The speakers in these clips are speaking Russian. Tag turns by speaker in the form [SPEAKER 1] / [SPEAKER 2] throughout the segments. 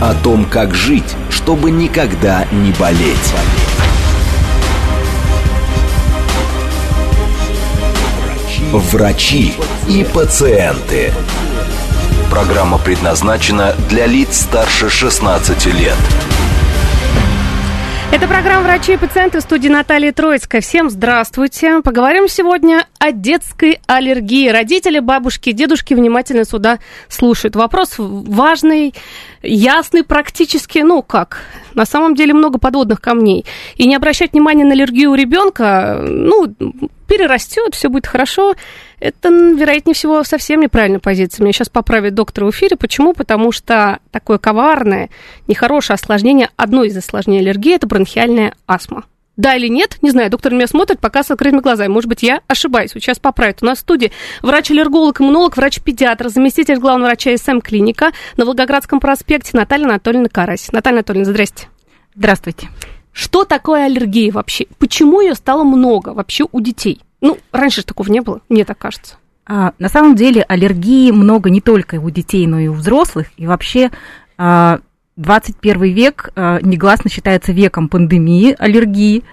[SPEAKER 1] О том, как жить, чтобы никогда не болеть. Врачи и пациенты. Программа предназначена для лиц старше 16 лет.
[SPEAKER 2] Это программа «Врачи и пациенты» в студии Натальи Троицкая. Всем здравствуйте. Поговорим сегодня о детской аллергии. Родители, бабушки, дедушки внимательно сюда слушают. Вопрос важный, ясный практически. Ну как? На самом деле много подводных камней. И не обращать внимания на аллергию у ребенка, ну, перерастет, все будет хорошо. Это, вероятнее всего, совсем неправильная позиция. Меня сейчас поправит доктор в эфире. Почему? Потому что такое коварное, нехорошее осложнение, одно из осложнений аллергии – это бронхиальная астма. Да или нет, не знаю, доктор меня смотрит пока с открытыми глазами. Может быть, я ошибаюсь. Сейчас поправит. У нас в студии врач-аллерголог, иммунолог, врач-педиатр, заместитель главного врача СМ-клиника на Волгоградском проспекте Наталья Анатольевна Карась. Наталья Анатольевна, здрасте.
[SPEAKER 3] Здравствуйте.
[SPEAKER 2] Что такое аллергия вообще? Почему ее стало много вообще у детей? Ну, раньше такого не было, мне так кажется.
[SPEAKER 3] А, на самом деле аллергии много не только у детей, но и у взрослых. И вообще а, 21 век а, негласно считается веком пандемии аллергии.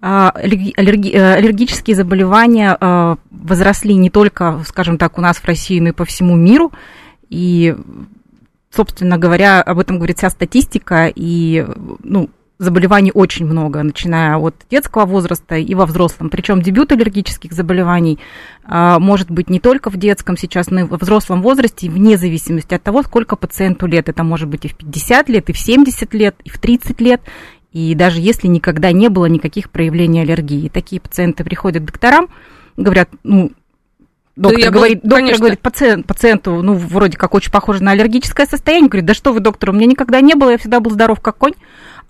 [SPEAKER 3] А, аллерги, э, аллергические заболевания а, возросли не только, скажем так, у нас в России, но и по всему миру. И, собственно говоря, об этом говорит вся статистика. И, ну, заболеваний очень много, начиная от детского возраста и во взрослом. Причем дебют аллергических заболеваний а, может быть не только в детском сейчас, но и во взрослом возрасте, вне зависимости от того, сколько пациенту лет. Это может быть и в 50 лет, и в 70 лет, и в 30 лет. И даже если никогда не было никаких проявлений аллергии. Такие пациенты приходят к докторам, говорят, ну, Доктор, да говорит, был, доктор говорит пациент, пациенту, ну, вроде как очень похоже на аллергическое состояние. Говорит, да что вы, доктор, у меня никогда не было, я всегда был здоров как конь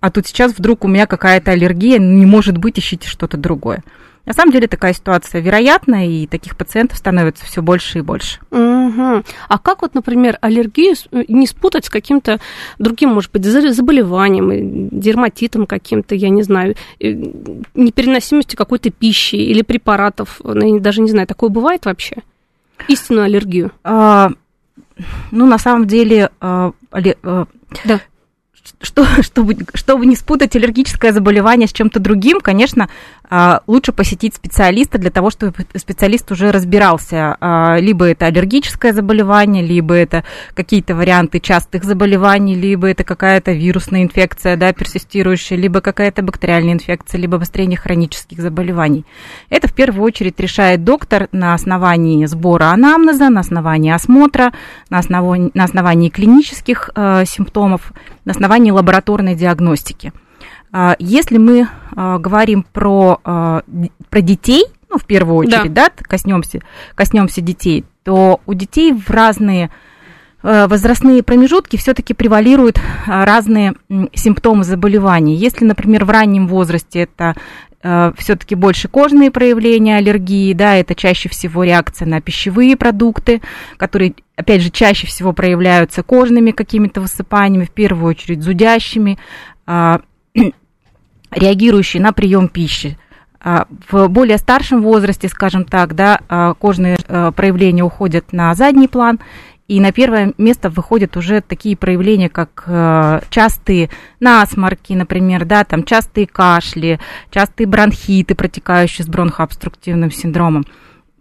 [SPEAKER 3] а тут сейчас вдруг у меня какая-то аллергия, не может быть, ищите что-то другое. На самом деле такая ситуация вероятна, и таких пациентов становится все больше и больше.
[SPEAKER 2] Угу. А как вот, например, аллергию э, не спутать с каким-то другим, может быть, заболеванием, э, дерматитом каким-то, я не знаю, э, непереносимостью какой-то пищи или препаратов, ну, я даже не знаю, такое бывает вообще? Истинную аллергию? А,
[SPEAKER 3] ну, на самом деле, а, а, да что, чтобы, чтобы не спутать аллергическое заболевание с чем-то другим, конечно, лучше посетить специалиста для того, чтобы специалист уже разбирался. А, либо это аллергическое заболевание, либо это какие-то варианты частых заболеваний, либо это какая-то вирусная инфекция, да, персистирующая, либо какая-то бактериальная инфекция, либо обострение хронических заболеваний. Это в первую очередь решает доктор на основании сбора анамнеза, на основании осмотра, на основании, на основании клинических э, симптомов, на основании лабораторной диагностики. А, если мы а, говорим про, а, про детей, ну, в первую очередь, да, да коснемся, коснемся детей, то у детей в разные возрастные промежутки все-таки превалируют разные симптомы заболеваний. Если, например, в раннем возрасте это все-таки больше кожные проявления аллергии, да, это чаще всего реакция на пищевые продукты, которые, опять же, чаще всего проявляются кожными какими-то высыпаниями, в первую очередь зудящими, реагирующие на прием пищи. А, в более старшем возрасте, скажем так, да, а, кожные а, проявления уходят на задний план, и на первое место выходят уже такие проявления, как частые насморки, например, да, там частые кашли, частые бронхиты, протекающие с бронхообструктивным синдромом.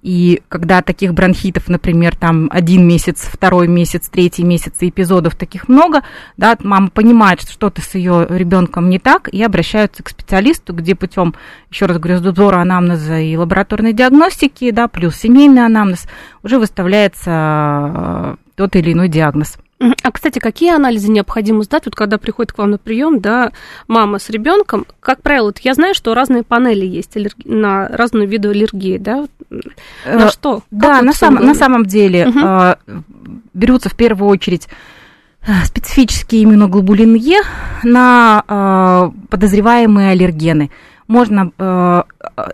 [SPEAKER 3] И когда таких бронхитов, например, там один месяц, второй месяц, третий месяц, эпизодов таких много, да, мама понимает, что что-то с ее ребенком не так, и обращаются к специалисту, где путем, еще раз говорю, сбора анамнеза и лабораторной диагностики, да, плюс семейный анамнез, уже выставляется э, тот или иной диагноз.
[SPEAKER 2] А, кстати, какие анализы необходимо сдать, вот когда приходит к вам на прием, да, мама с ребенком? Как правило, вот я знаю, что разные панели есть аллерги... на разную виду аллергии, да? На
[SPEAKER 3] э, что? Как да, вот на, сам, на самом деле угу. берутся в первую очередь специфический иммуноглобулин Е на э, подозреваемые аллергены. Можно э,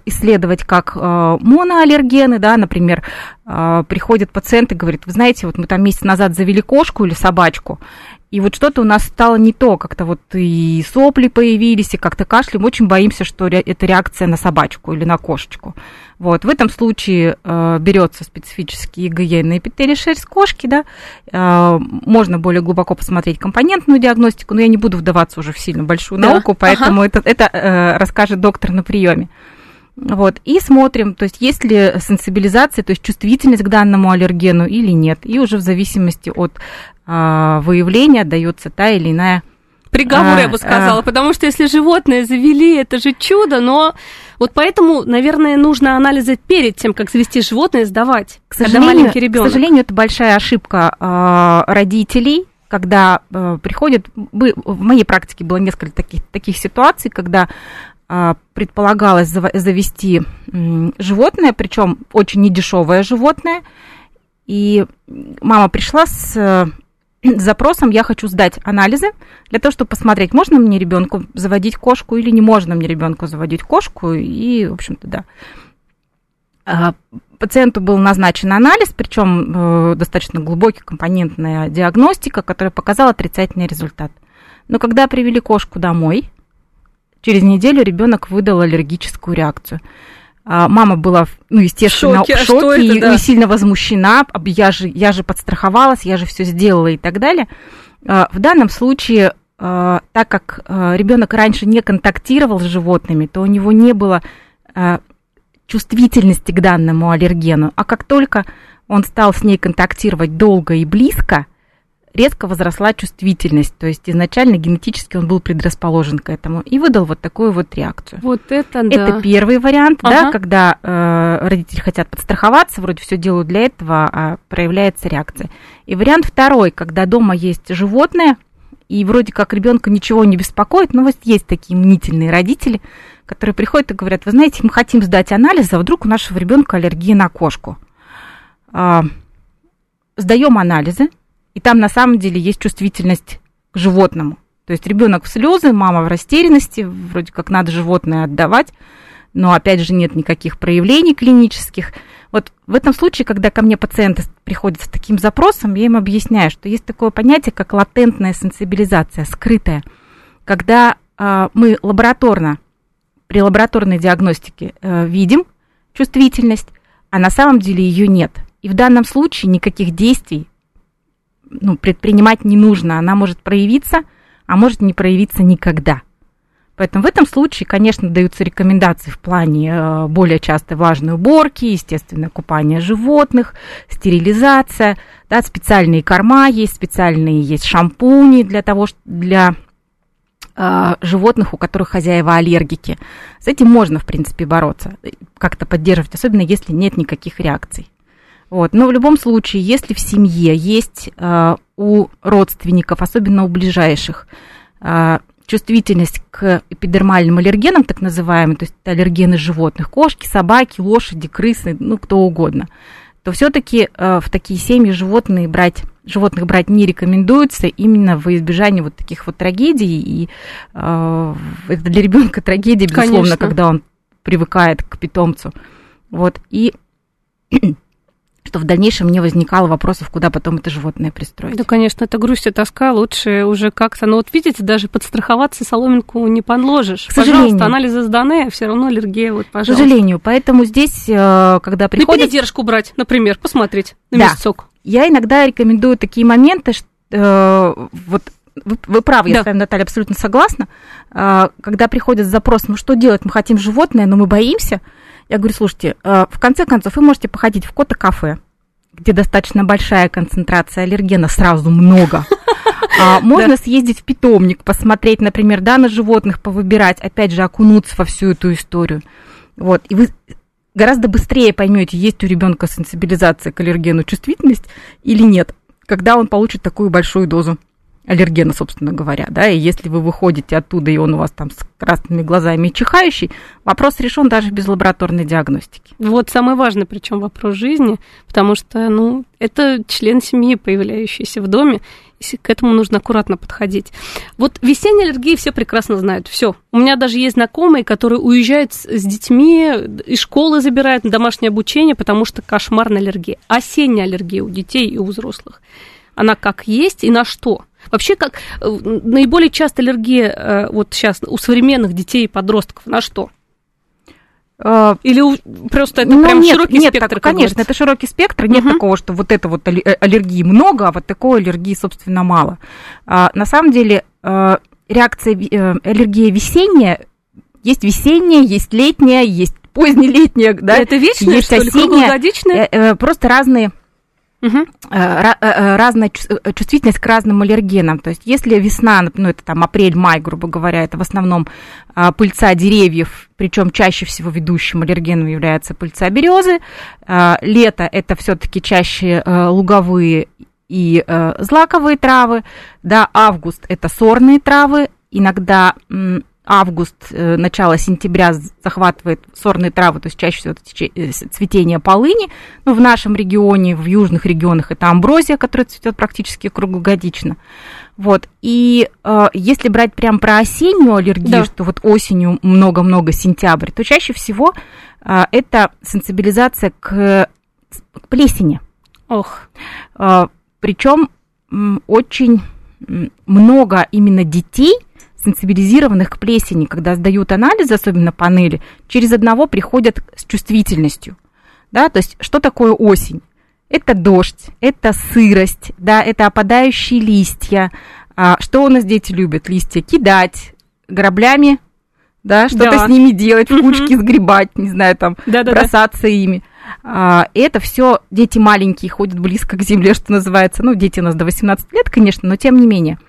[SPEAKER 3] исследовать как э, моноаллергены, да, например, э, приходит пациент и говорит, вы знаете, вот мы там месяц назад завели кошку или собачку, и вот что-то у нас стало не то, как-то вот и сопли появились, и как-то кашляем. Очень боимся, что это реакция на собачку или на кошечку. Вот, в этом случае э, берется специфический ИГЕ на эпителий шерсть кошки, да, э, можно более глубоко посмотреть компонентную диагностику, но я не буду вдаваться уже в сильно большую да. науку, поэтому ага. это, это э, расскажет доктор на приеме. Вот, и смотрим, то есть есть ли сенсибилизация, то есть чувствительность к данному аллергену или нет. И уже в зависимости от а, выявления дается та или иная
[SPEAKER 2] Приговор, а, я бы сказала, а... потому что если животное завели, это же чудо, но вот поэтому, наверное, нужно анализы перед тем, как завести животное, сдавать,
[SPEAKER 3] к сожалению, К сожалению, это большая ошибка э, родителей, когда э, приходят, в моей практике было несколько таких, таких ситуаций, когда э, предполагалось завести э, животное, причем очень недешевое животное, и мама пришла с с запросом я хочу сдать анализы для того, чтобы посмотреть, можно мне ребенку заводить кошку или не можно мне ребенку заводить кошку. И, в общем-то, да. А, пациенту был назначен анализ, причем э, достаточно глубокий компонентная диагностика, которая показала отрицательный результат. Но когда привели кошку домой, через неделю ребенок выдал аллергическую реакцию. А, мама была, ну, естественно, в шоке, в шоке а это, и, да? и сильно возмущена. Я же, я же подстраховалась, я же все сделала и так далее. А, в данном случае, так как ребенок раньше не контактировал с животными, то у него не было чувствительности к данному аллергену. А как только он стал с ней контактировать долго и близко, резко возросла чувствительность, то есть изначально генетически он был предрасположен к этому и выдал вот такую вот реакцию.
[SPEAKER 2] Вот это да.
[SPEAKER 3] Это первый вариант, ага. да, когда э, родители хотят подстраховаться, вроде все делают для этого, а проявляется реакция. И вариант второй, когда дома есть животное, и вроде как ребенка ничего не беспокоит, но вот есть такие мнительные родители, которые приходят и говорят, вы знаете, мы хотим сдать анализ, а вдруг у нашего ребенка аллергия на кошку. А, сдаем анализы, и там на самом деле есть чувствительность к животному. То есть ребенок в слезы, мама в растерянности, вроде как надо животное отдавать, но опять же нет никаких проявлений клинических. Вот в этом случае, когда ко мне пациенты приходят с таким запросом, я им объясняю, что есть такое понятие, как латентная сенсибилизация, скрытая, когда э, мы лабораторно, при лабораторной диагностике э, видим чувствительность, а на самом деле ее нет. И в данном случае никаких действий ну, предпринимать не нужно. Она может проявиться, а может не проявиться никогда. Поэтому в этом случае, конечно, даются рекомендации в плане э, более частой влажной уборки, естественно, купание животных, стерилизация, да, специальные корма есть, специальные есть шампуни для того, для э, животных, у которых хозяева аллергики. С этим можно, в принципе, бороться, как-то поддерживать, особенно если нет никаких реакций. Вот. Но в любом случае, если в семье есть э, у родственников, особенно у ближайших, э, чувствительность к эпидермальным аллергенам, так называемым, то есть это аллергены животных, кошки, собаки, лошади, крысы, ну, кто угодно, то все-таки э, в такие семьи животные брать, животных брать не рекомендуется именно во избежание вот таких вот трагедий. И э, это для ребенка трагедия, безусловно, Конечно. когда он привыкает к питомцу. Вот. И что в дальнейшем не возникало вопросов, куда потом это животное пристроить.
[SPEAKER 2] Да, конечно, это грусть и тоска, лучше уже как-то, ну вот видите, даже подстраховаться соломинку не подложишь. К сожалению. Пожалуйста, анализы сданы, а все равно аллергия, вот, пожалуйста.
[SPEAKER 3] К сожалению, поэтому здесь, э, когда приходит...
[SPEAKER 2] На передержку брать, например, посмотреть на да. месяцок.
[SPEAKER 3] Я иногда рекомендую такие моменты, что э, вот вы, вы правы, да. я с вами, Наталья, абсолютно согласна. Э, когда приходит запрос, ну что делать, мы хотим животное, но мы боимся, я говорю, слушайте, э, в конце концов, вы можете походить в кота-кафе, где достаточно большая концентрация аллергена, сразу много. А, можно съездить в питомник, посмотреть, например, да, на животных, повыбирать, опять же, окунуться во всю эту историю. Вот, и вы гораздо быстрее поймете, есть у ребенка сенсибилизация к аллергену, чувствительность или нет, когда он получит такую большую дозу аллергена, собственно говоря, да, и если вы выходите оттуда, и он у вас там с красными глазами и чихающий, вопрос решен даже без лабораторной диагностики.
[SPEAKER 2] Вот самый важный, причем вопрос жизни, потому что, ну, это член семьи, появляющийся в доме, и к этому нужно аккуратно подходить. Вот весенние аллергии все прекрасно знают. Все. У меня даже есть знакомые, которые уезжают с, с детьми, из школы забирают на домашнее обучение, потому что кошмарная аллергия. Осенняя аллергия у детей и у взрослых. Она как есть и на что? Вообще, как э, наиболее часто аллергия э, вот сейчас у современных детей и подростков на что?
[SPEAKER 3] А,
[SPEAKER 2] Или просто это
[SPEAKER 3] ну,
[SPEAKER 2] прям
[SPEAKER 3] нет,
[SPEAKER 2] широкий
[SPEAKER 3] нет,
[SPEAKER 2] спектр?
[SPEAKER 3] так, конечно,
[SPEAKER 2] говорится?
[SPEAKER 3] это широкий спектр. Нет
[SPEAKER 2] Мгм.
[SPEAKER 3] такого, что вот это вот э, аллергии много, а вот такой аллергии, собственно, мало. А, на самом деле реакция аллергия весенняя есть весенняя, есть летняя, есть позднелетняя, да,
[SPEAKER 2] это вечное,
[SPEAKER 3] есть
[SPEAKER 2] что ли,
[SPEAKER 3] осенняя. Просто разные Э, разная чувс- чувствительность к разным аллергенам. То есть если весна, ну это там апрель-май, грубо говоря, это в основном а, пыльца деревьев, причем чаще всего ведущим аллергеном является пыльца березы. Лето это все-таки чаще луговые и злаковые травы. Да, август это сорные травы. Иногда август, э, начало сентября захватывает сорные травы, то есть чаще всего э, цветение полыни. Ну, в нашем регионе, в южных регионах это амброзия, которая цветет практически круглогодично. Вот. И э, если брать прям про осеннюю аллергию,
[SPEAKER 2] Да.
[SPEAKER 3] что вот осенью много-много сентябрь, то чаще всего э, это сенсибилизация к, к плесени.
[SPEAKER 2] Ох,
[SPEAKER 3] Причем очень много именно детей, сенсибилизированных к плесени, когда сдают анализы, особенно панели, через одного приходят с чувствительностью. Да, то есть что такое осень? Это дождь, это сырость, да, это опадающие листья. А, что у нас дети любят? Листья кидать граблями, да, что-то
[SPEAKER 2] Да.
[SPEAKER 3] с ними делать, в кучки сгребать, не знаю, там,
[SPEAKER 2] Да-да-да.
[SPEAKER 3] бросаться ими. А, это все дети маленькие, ходят близко к земле, что называется. Ну, дети у нас до 18 лет, конечно, но тем не менее.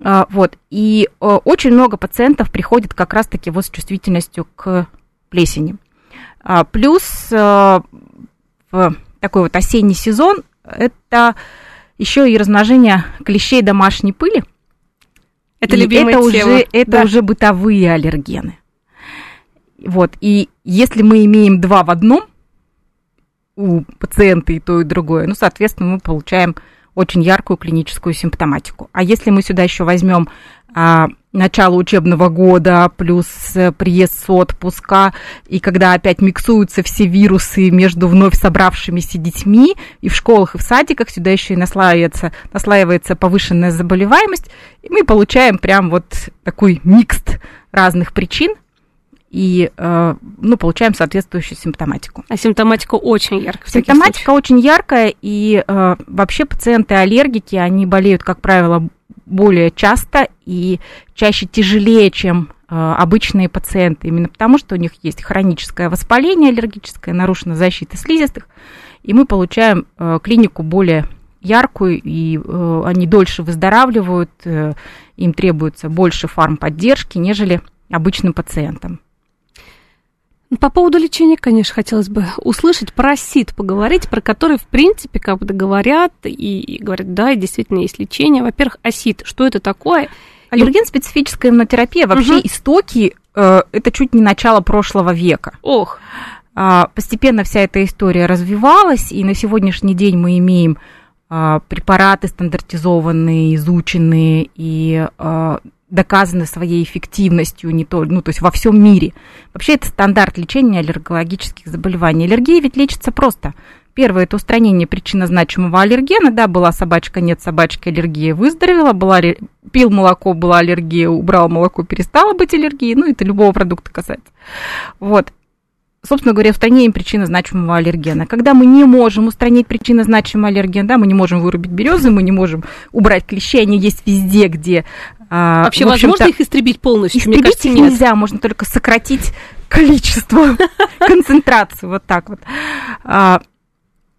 [SPEAKER 3] А, вот. И э, очень много пациентов приходит как раз-таки вот с чувствительностью к плесени. А, плюс э, в такой вот осенний сезон это еще и размножение клещей домашней пыли.
[SPEAKER 2] это
[SPEAKER 3] И
[SPEAKER 2] любимая
[SPEAKER 3] это
[SPEAKER 2] тема.
[SPEAKER 3] Уже, это
[SPEAKER 2] Да.
[SPEAKER 3] уже бытовые аллергены. Вот, и если мы имеем два в одном, у пациента и то, и другое, ну, соответственно, мы получаем очень яркую клиническую симптоматику. А если мы сюда еще возьмем а, начало учебного года плюс э, приезд с отпуска, и когда опять миксуются все вирусы между вновь собравшимися детьми, и в школах, и в садиках сюда еще и наслаивается, наслаивается повышенная заболеваемость, и мы получаем прям вот такой микс разных причин, и э, ну, получаем соответствующую симптоматику.
[SPEAKER 2] А симптоматика очень яркая.
[SPEAKER 3] Симптоматика очень яркая, и э, вообще пациенты-аллергики, они болеют, как правило, более часто и чаще тяжелее, чем э, обычные пациенты, именно потому что у них есть хроническое воспаление аллергическое, нарушена защита слизистых, и мы получаем клинику более яркую, и э, они дольше выздоравливают, э, им требуется больше фармподдержки, нежели обычным пациентам.
[SPEAKER 2] Ну, По поводу лечения, конечно, хотелось бы услышать про СИД, поговорить, про который, в принципе, как бы говорят, и, и говорят, да, действительно есть лечение. Во-первых, АСИД, что это такое?
[SPEAKER 3] Аллерген-специфическая иммунотерапия, вообще
[SPEAKER 2] Мгм.
[SPEAKER 3] истоки, э, это чуть не начало прошлого века.
[SPEAKER 2] Ох,
[SPEAKER 3] А, Постепенно вся эта история развивалась, и на сегодняшний день мы имеем а, препараты стандартизованные, изученные и а, доказаны своей эффективностью не то, ну, то есть во всем мире. Вообще это стандарт лечения аллергологических заболеваний. Аллергия ведь лечится просто. Первое – это устранение причинно-значимого аллергена. Да, была собачка, нет собачки, аллергия выздоровела. Была, пил молоко, была аллергия, убрал молоко, перестала быть аллергией. Ну, это любого продукта касается. Вот собственно говоря, устранением причины значимого аллергена. Когда мы не можем устранить причины значимого аллергена, да, мы не можем вырубить березы, мы не можем убрать клещи, они есть везде, где... а,
[SPEAKER 2] вообще возможно их истребить полностью? Мне
[SPEAKER 3] Истребить
[SPEAKER 2] кажется,
[SPEAKER 3] их
[SPEAKER 2] нет.
[SPEAKER 3] нельзя, можно только сократить количество, концентрацию, вот так вот. А,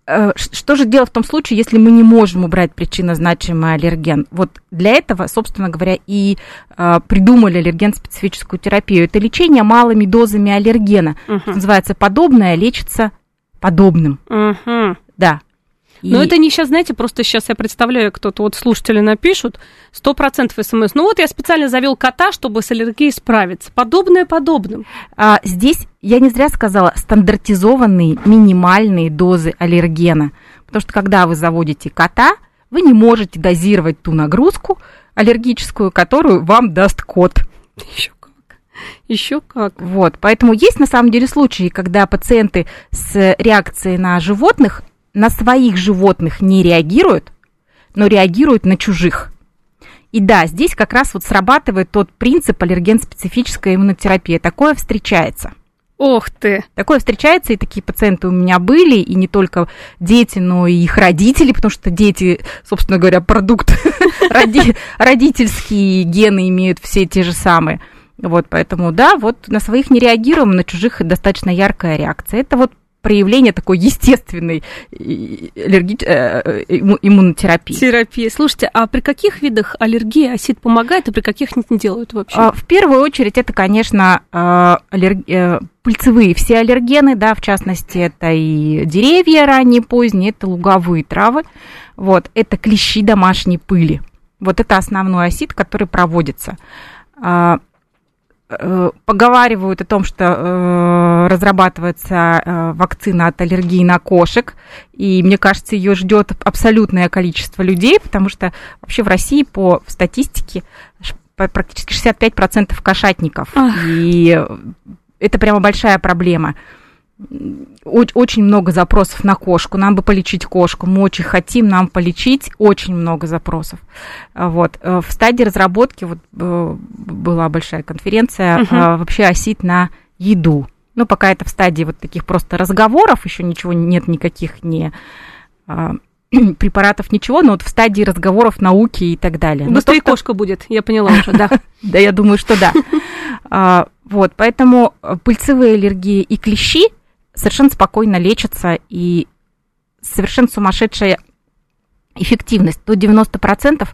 [SPEAKER 3] э, Что же делать в том случае, если мы не можем убрать причинно-значимый аллерген? Вот для этого, собственно говоря, и а, придумали аллерген-специфическую терапию. Это лечение малыми дозами аллергена. Что называется подобное, лечится подобным.
[SPEAKER 2] Мгм.
[SPEAKER 3] Да.
[SPEAKER 2] Но это не сейчас, знаете, просто сейчас я представляю, кто-то вот слушатели напишут, сто процентов смс. Ну вот я специально завел кота, чтобы с аллергией справиться. Подобное подобным.
[SPEAKER 3] А, здесь я не зря сказала стандартизованные минимальные дозы аллергена. Потому что когда вы заводите кота, вы не можете дозировать ту нагрузку аллергическую, которую вам даст кот.
[SPEAKER 2] Еще как. Еще как.
[SPEAKER 3] Вот, поэтому есть на самом деле случаи, когда пациенты с реакцией на животных на своих животных не реагируют, но реагируют на чужих. И да, здесь как раз вот срабатывает тот принцип аллерген-специфической иммунотерапии. Такое встречается.
[SPEAKER 2] Ох ты!
[SPEAKER 3] Такое встречается, и такие пациенты у меня были, и не только дети, но и их родители, потому что дети, собственно говоря, продукт родительские гены имеют все те же самые. Вот, поэтому, да, вот на своих не реагируем, на чужих достаточно яркая реакция. Это вот проявление такой естественной аллерги... Э, иммунотерапии.
[SPEAKER 2] Терапии. Слушайте, а при каких видах аллергии осид помогает, и при каких не делают вообще? А,
[SPEAKER 3] в первую очередь это, конечно, а, аллерг... Э, пыльцевые все аллергены, да, в частности, это и деревья ранние, поздние, это луговые травы, вот, это клещи домашней пыли. Вот это основной осид, который проводится. Э, поговаривают о том, что э, разрабатывается э, вакцина от аллергии на кошек, и мне кажется, ее ждет абсолютное количество людей, потому что вообще в России по статистике практически 65% кошатников, Ах. и это прямо большая проблема очень много запросов на кошку, нам бы полечить кошку, мы очень хотим нам полечить, очень много запросов. А, вот. Э, в стадии разработки вот, э, была большая конференция uh-huh. вообще осить на еду. Ну, пока это в стадии вот таких просто разговоров, еще ничего нет, никаких не а, препаратов, ничего, но вот в стадии разговоров науки и так далее.
[SPEAKER 2] Быстрее только... кошка будет, я поняла уже, да.
[SPEAKER 3] Да, я думаю, что да. Вот, поэтому пыльцевые аллергии и клещи – совершенно спокойно лечатся и совершенно сумасшедшая эффективность, до 90%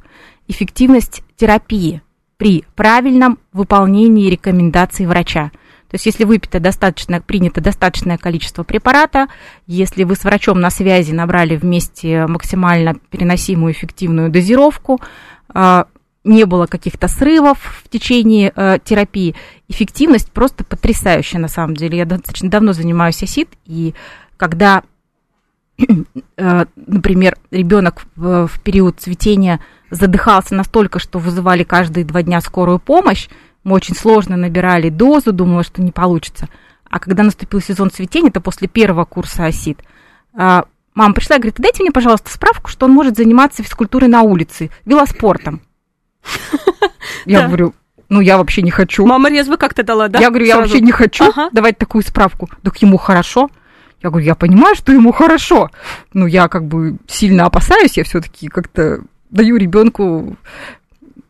[SPEAKER 3] эффективность терапии при правильном выполнении рекомендаций врача. То есть, если выпито достаточно, принято достаточное количество препарата, если вы с врачом на связи набрали вместе максимально переносимую эффективную дозировку, а, не было каких-то срывов в течение э, терапии. Эффективность просто потрясающая на самом деле. Я достаточно давно занимаюсь ОСИД, и когда, э, например, ребенок в, в период цветения задыхался настолько, что вызывали каждые два дня скорую помощь, мы очень сложно набирали дозу, думала, что не получится. А когда наступил сезон цветения, это после первого курса ОСИД, э, мама пришла и говорит, дайте мне, пожалуйста, справку, что он может заниматься физкультурой на улице, велоспортом. Я говорю, ну, я вообще не хочу.
[SPEAKER 2] Мама резво как-то дала, да?
[SPEAKER 3] Я говорю, я вообще не хочу давать такую справку. Так ему хорошо. Я говорю, я понимаю, что ему хорошо. Ну, я как бы сильно опасаюсь, я все-таки как-то даю ребенку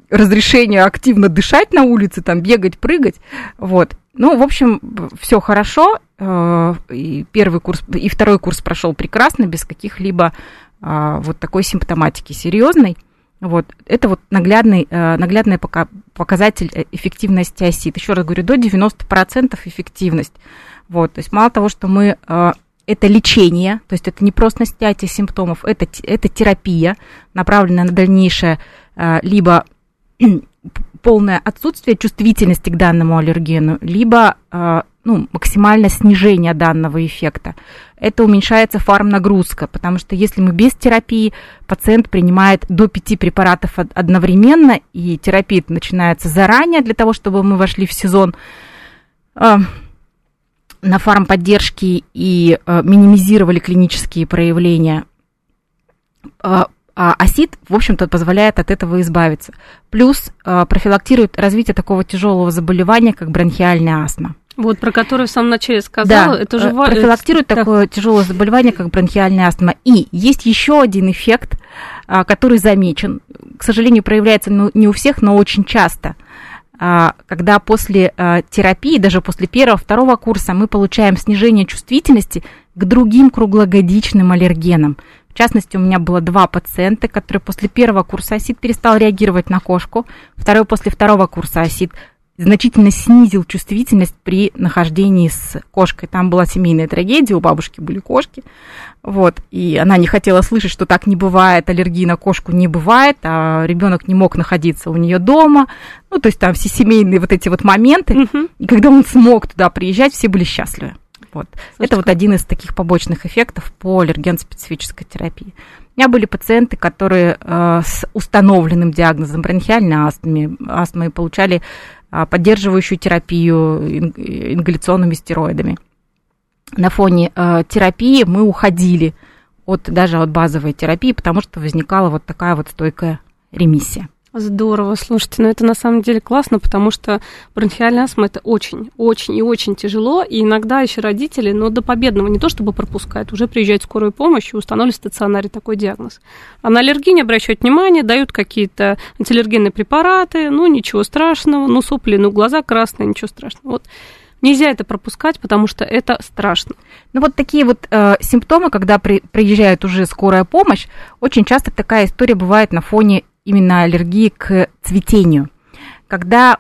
[SPEAKER 3] разрешение активно дышать на улице, там бегать, прыгать. Вот. Ну, в общем, все хорошо. Э, и первый курс, и второй курс прошел прекрасно, без каких-либо а, вот такой симптоматики серьезной. Вот. Это вот наглядный, э, наглядный показатель э, эффективности ОСИД. Еще раз говорю, до 90% эффективность. Вот. То есть мало того, что мы э, это лечение, то есть это не просто снятие симптомов, это, это терапия, направленная на дальнейшее либо полное отсутствие чувствительности к данному аллергену, либо ну, максимальное снижение данного эффекта. Это уменьшается фармнагрузка, потому что если мы без терапии, пациент принимает до 5 препаратов одновременно, и терапия начинается заранее для того, чтобы мы вошли в сезон э, на фармподдержке и э, минимизировали клинические проявления. Э, а АСИД, в общем-то, позволяет от этого избавиться. Плюс э, профилактирует развитие такого тяжелого заболевания, как бронхиальная астма.
[SPEAKER 2] Вот, про которую в самом начале сказала,
[SPEAKER 3] да, это же э, профилактирует это... такое тяжелое заболевание, как бронхиальная астма. И есть еще один эффект, а, который замечен, к сожалению, проявляется ну, не у всех, но очень часто. А, когда после а, терапии, даже после первого, второго курса, мы получаем снижение чувствительности к другим круглогодичным аллергенам. В частности, у меня было два пациента, которые после первого курса АСИД перестал реагировать на кошку, второй после второго курса АСИД значительно снизил чувствительность при нахождении с кошкой. Там была семейная трагедия, у бабушки были кошки, вот, и она не хотела слышать, что так не бывает, аллергии на кошку не бывает, а ребенок не мог находиться у нее дома, ну, то есть там все семейные вот эти вот моменты,
[SPEAKER 2] Мгм.
[SPEAKER 3] и когда он смог туда приезжать, все были счастливы. Вот.
[SPEAKER 2] Слушайте,
[SPEAKER 3] Это вот один из таких побочных эффектов по аллерген-специфической терапии. У меня были пациенты, которые э, с установленным диагнозом бронхиальной астмы, астмы получали поддерживающую терапию ин- ингаляционными стероидами. На фоне э, терапии мы уходили от, даже от базовой терапии, потому что возникала вот такая вот стойкая ремиссия.
[SPEAKER 2] Здорово, слушайте, ну это на самом деле классно, потому что бронхиальная астма это очень, очень и очень тяжело, и иногда еще родители, но до победного не то чтобы пропускают, уже приезжает скорая помощь и устанавливают в стационаре такой диагноз. А на аллергии не обращают внимания, дают какие-то антиаллергенные препараты, ну ничего страшного, ну сопли, ну глаза красные, ничего страшного. Вот нельзя это пропускать, потому что это страшно.
[SPEAKER 3] Ну вот такие вот э, симптомы, когда при, приезжает уже скорая помощь, очень часто такая история бывает на фоне именно аллергии к цветению. Когда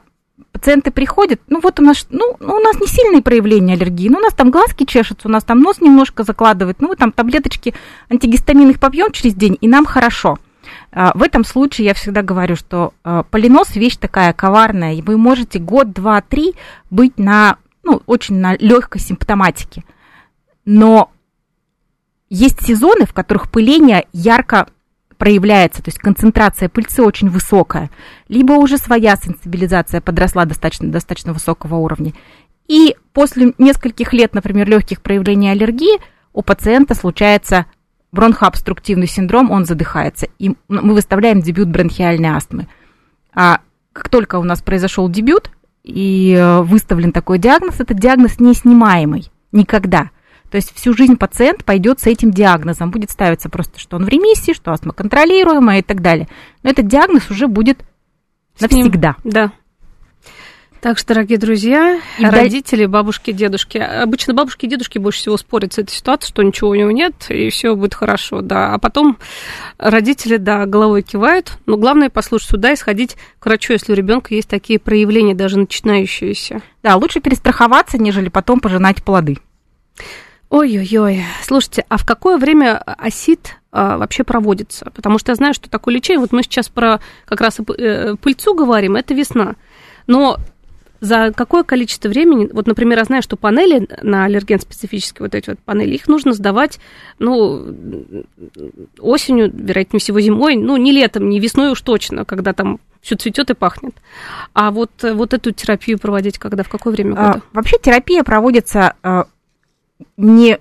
[SPEAKER 3] пациенты приходят, ну вот у нас, ну, ну, у нас не сильные проявления аллергии, ну у нас там глазки чешутся, у нас там нос немножко закладывает, ну там таблеточки антигистамин их попьем через день, и нам хорошо. А, В этом случае я всегда говорю, что а, полинос вещь такая коварная, и вы можете год, два, три быть на, ну, очень на легкой симптоматике. Но есть сезоны, в которых пыление ярко проявляется, то есть концентрация пыльцы очень высокая, либо уже своя сенсибилизация подросла достаточно, достаточно высокого уровня. И после нескольких лет, например, легких проявлений аллергии, у пациента случается бронхообструктивный синдром, он задыхается. И мы выставляем дебют бронхиальной астмы. А как только у нас произошел дебют и э, выставлен такой диагноз, этот диагноз неснимаемый никогда. То есть всю жизнь пациент пойдет с этим диагнозом. Будет ставиться просто, что он в ремиссии, что астма контролируемая и так далее. Но этот диагноз уже будет
[SPEAKER 2] С ним-
[SPEAKER 3] навсегда.
[SPEAKER 2] Да. Так что, дорогие друзья,
[SPEAKER 3] И
[SPEAKER 2] родители, бабушки, дедушки. Обычно бабушки и дедушки больше всего спорят с этой ситуацией, что ничего у него нет, и все будет хорошо, да. А потом родители, да, головой кивают. Но главное послушать сюда и сходить к врачу, если у ребенка есть такие проявления, даже начинающиеся.
[SPEAKER 3] Да, лучше перестраховаться, нежели потом пожинать плоды.
[SPEAKER 2] Ой-ой-ой. Слушайте, а в какое время осид а, вообще проводится? Потому что я знаю, что такое лечение. Вот мы сейчас про как раз э, пыльцу говорим, это весна. Но за какое количество времени, вот, например, я знаю, что панели на аллерген специфические, вот эти вот панели, их нужно сдавать, ну, осенью, вероятнее всего, зимой, ну, не летом, не весной уж точно, когда там все цветет и пахнет. А вот, э, вот эту терапию проводить когда, в какое время
[SPEAKER 3] А,
[SPEAKER 2] года?
[SPEAKER 3] вообще терапия проводится а, не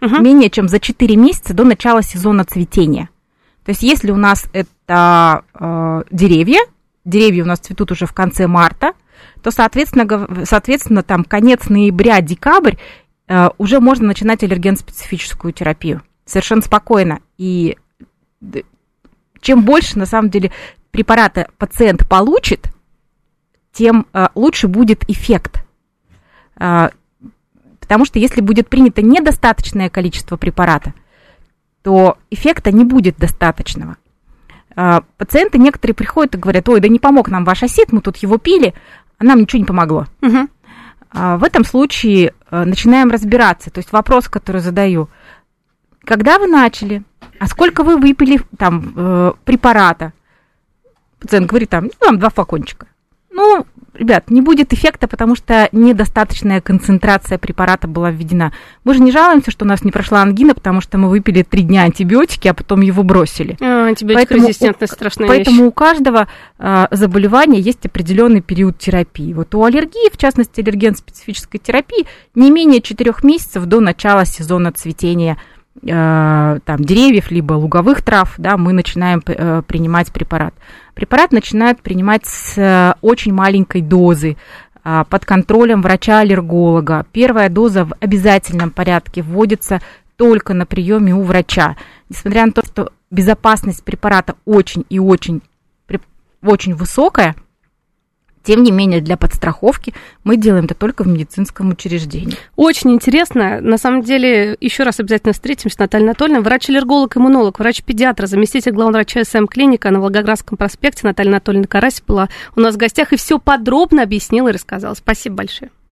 [SPEAKER 2] Мгм.
[SPEAKER 3] менее чем за 4 месяца до начала сезона цветения. То есть если у нас это э, деревья, деревья у нас цветут уже в конце марта, то, соответственно, соответственно там конец ноября, декабрь э, уже можно начинать аллерген-специфическую терапию. Совершенно спокойно. И чем больше, на самом деле, препарата пациент получит, тем э, лучше будет эффект. Э, Потому что если будет принято недостаточное количество препарата, то эффекта не будет достаточного. А, Пациенты некоторые приходят и говорят, ой, да не помог нам ваш осид, мы тут его пили, а нам ничего не помогло. А, В этом случае э, начинаем разбираться. То есть вопрос, который задаю, когда вы начали, а сколько вы выпили там э, препарата? Пациент говорит, там, ну, там два флакончика. Ну, ребят, не будет эффекта, потому что недостаточная концентрация препарата была введена. Мы же не жалуемся, что у нас не прошла ангина, потому что мы выпили три дня антибиотики, а потом его бросили.
[SPEAKER 2] А, антибиотикорезистентность страшная
[SPEAKER 3] Поэтому
[SPEAKER 2] вещь.
[SPEAKER 3] у каждого а, заболевания есть определенный период терапии. Вот у аллергии, в частности, аллерген-специфической терапии, не менее 4 месяцев до начала сезона цветения там, деревьев, либо луговых трав, да, мы начинаем э, принимать препарат. Препарат начинают принимать с э, очень маленькой дозы, а, под контролем врача-аллерголога. Первая доза в обязательном порядке вводится только на приеме у врача. Несмотря на то, что безопасность препарата очень и очень, очень высокая, Тем не менее, для подстраховки мы делаем это только в медицинском учреждении.
[SPEAKER 2] Очень интересно. На самом деле, еще раз обязательно встретимся. Наталья Анатольевна, врач-аллерголог, иммунолог, врач-педиатр, заместитель главного врача СМ клиника на Волгоградском проспекте Наталья Анатольевна Карась была у нас в гостях и все подробно объяснила и рассказала. Спасибо большое.